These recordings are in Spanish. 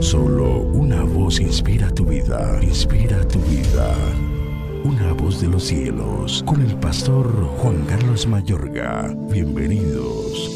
Solo una voz inspira tu vida, inspira tu vida. Una voz de los cielos, con el pastor Juan Carlos Mayorga. Bienvenidos.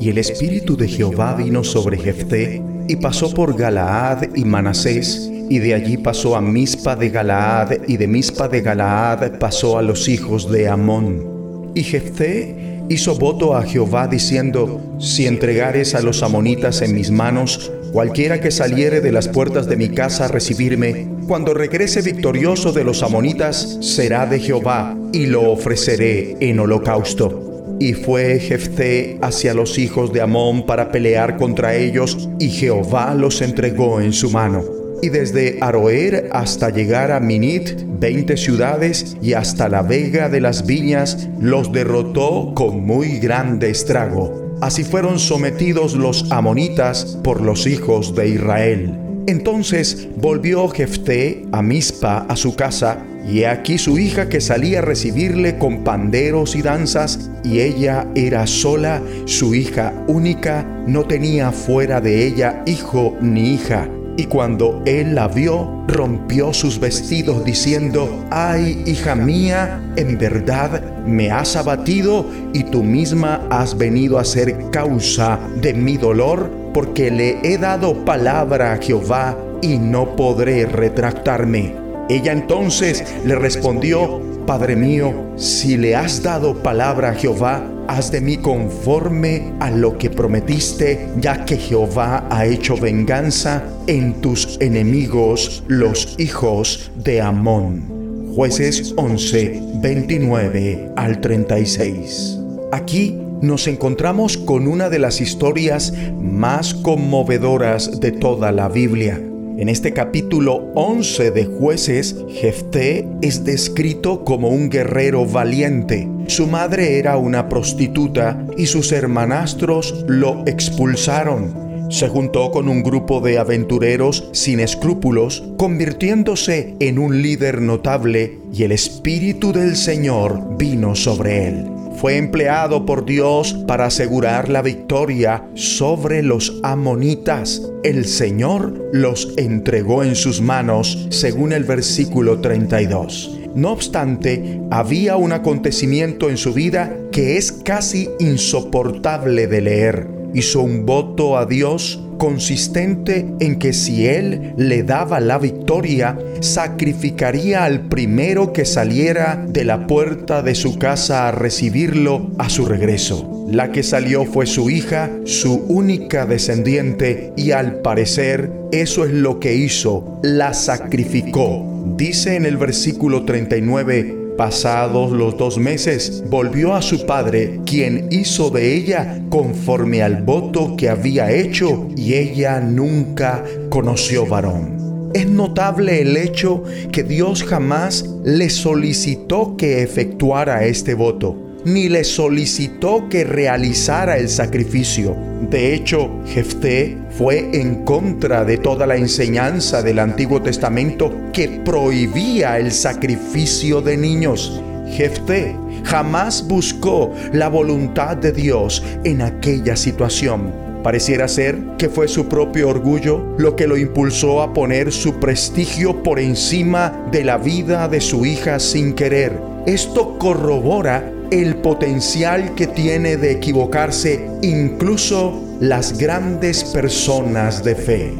Y el Espíritu de Jehová vino sobre Jefté, y pasó por Galaad y Manasés, y de allí pasó a Mispa de Galaad, y de Mispa de Galaad pasó a los hijos de Amón. Y Jefté hizo voto a Jehová diciendo, si entregares a los amonitas en mis manos, cualquiera que saliere de las puertas de mi casa a recibirme, cuando regrese victorioso de los amonitas, será de Jehová, y lo ofreceré en holocausto. Y fue Jefté hacia los hijos de Amón para pelear contra ellos, y Jehová los entregó en su mano. Y desde Aroer hasta llegar a Minit, veinte ciudades, y hasta la vega de las viñas, los derrotó con muy grande estrago. Así fueron sometidos los amonitas por los hijos de Israel. Entonces volvió Jefté a Mispa a su casa, y he aquí su hija que salía a recibirle con panderos y danzas, y ella era sola, su hija única, no tenía fuera de ella hijo ni hija. Y cuando él la vio, rompió sus vestidos diciendo, ay, hija mía, en verdad me has abatido y tú misma has venido a ser causa de mi dolor, porque le he dado palabra a Jehová y no podré retractarme. Ella entonces le respondió, Padre mío, si le has dado palabra a Jehová, haz de mí conforme a lo que prometiste, ya que Jehová ha hecho venganza en tus enemigos, los hijos de Amón. Jueces 11, 29 al 36. Aquí nos encontramos con una de las historias más conmovedoras de toda la Biblia. En este capítulo 11 de jueces, Jefté es descrito como un guerrero valiente. Su madre era una prostituta y sus hermanastros lo expulsaron. Se juntó con un grupo de aventureros sin escrúpulos, convirtiéndose en un líder notable y el Espíritu del Señor vino sobre él fue empleado por Dios para asegurar la victoria sobre los amonitas. El Señor los entregó en sus manos, según el versículo 32. No obstante, había un acontecimiento en su vida que es casi insoportable de leer. Hizo un voto a Dios consistente en que si él le daba la victoria, sacrificaría al primero que saliera de la puerta de su casa a recibirlo a su regreso. La que salió fue su hija, su única descendiente, y al parecer eso es lo que hizo, la sacrificó. Dice en el versículo 39, Pasados los dos meses, volvió a su padre, quien hizo de ella conforme al voto que había hecho, y ella nunca conoció varón. Es notable el hecho que Dios jamás le solicitó que efectuara este voto ni le solicitó que realizara el sacrificio. De hecho, Jefté fue en contra de toda la enseñanza del Antiguo Testamento que prohibía el sacrificio de niños. Jefté jamás buscó la voluntad de Dios en aquella situación. Pareciera ser que fue su propio orgullo lo que lo impulsó a poner su prestigio por encima de la vida de su hija sin querer. Esto corrobora el potencial que tiene de equivocarse incluso las grandes personas de fe.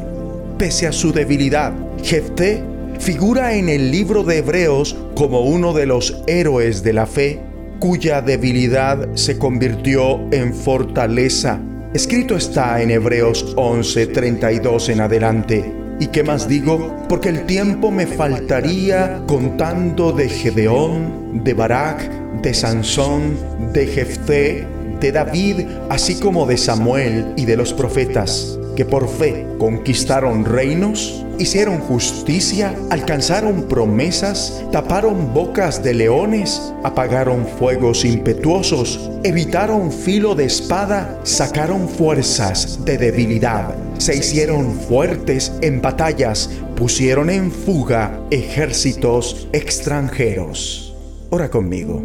Pese a su debilidad, Jefté figura en el libro de Hebreos como uno de los héroes de la fe cuya debilidad se convirtió en fortaleza. Escrito está en Hebreos 11:32 en adelante. ¿Y qué más digo? Porque el tiempo me faltaría contando de Gedeón, de Barak, de Sansón, de Jefté, de David, así como de Samuel y de los profetas, que por fe conquistaron reinos, hicieron justicia, alcanzaron promesas, taparon bocas de leones, apagaron fuegos impetuosos, evitaron filo de espada, sacaron fuerzas de debilidad, se hicieron fuertes en batallas, pusieron en fuga ejércitos extranjeros. Ora conmigo.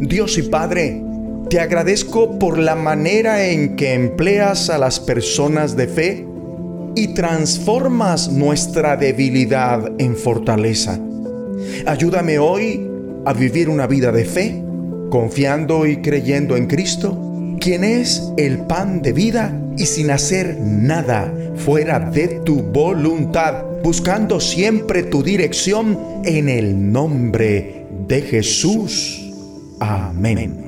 Dios y Padre, Te agradezco por la manera en que empleas a las personas de fe y transformas nuestra debilidad en fortaleza. Ayúdame hoy a vivir una vida de fe, confiando y creyendo en Cristo, quien es el pan de vida y sin hacer nada fuera de tu voluntad, buscando siempre tu dirección en el nombre de Jesús. Amén.